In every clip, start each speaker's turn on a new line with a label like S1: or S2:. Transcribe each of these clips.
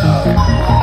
S1: show.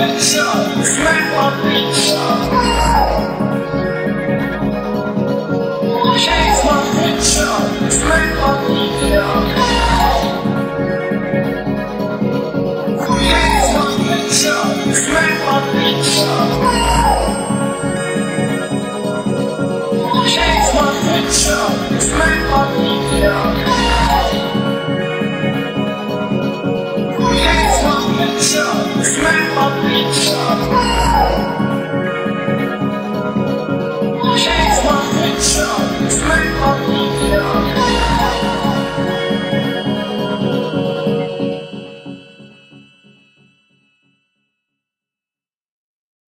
S1: pizza, smack my pizza.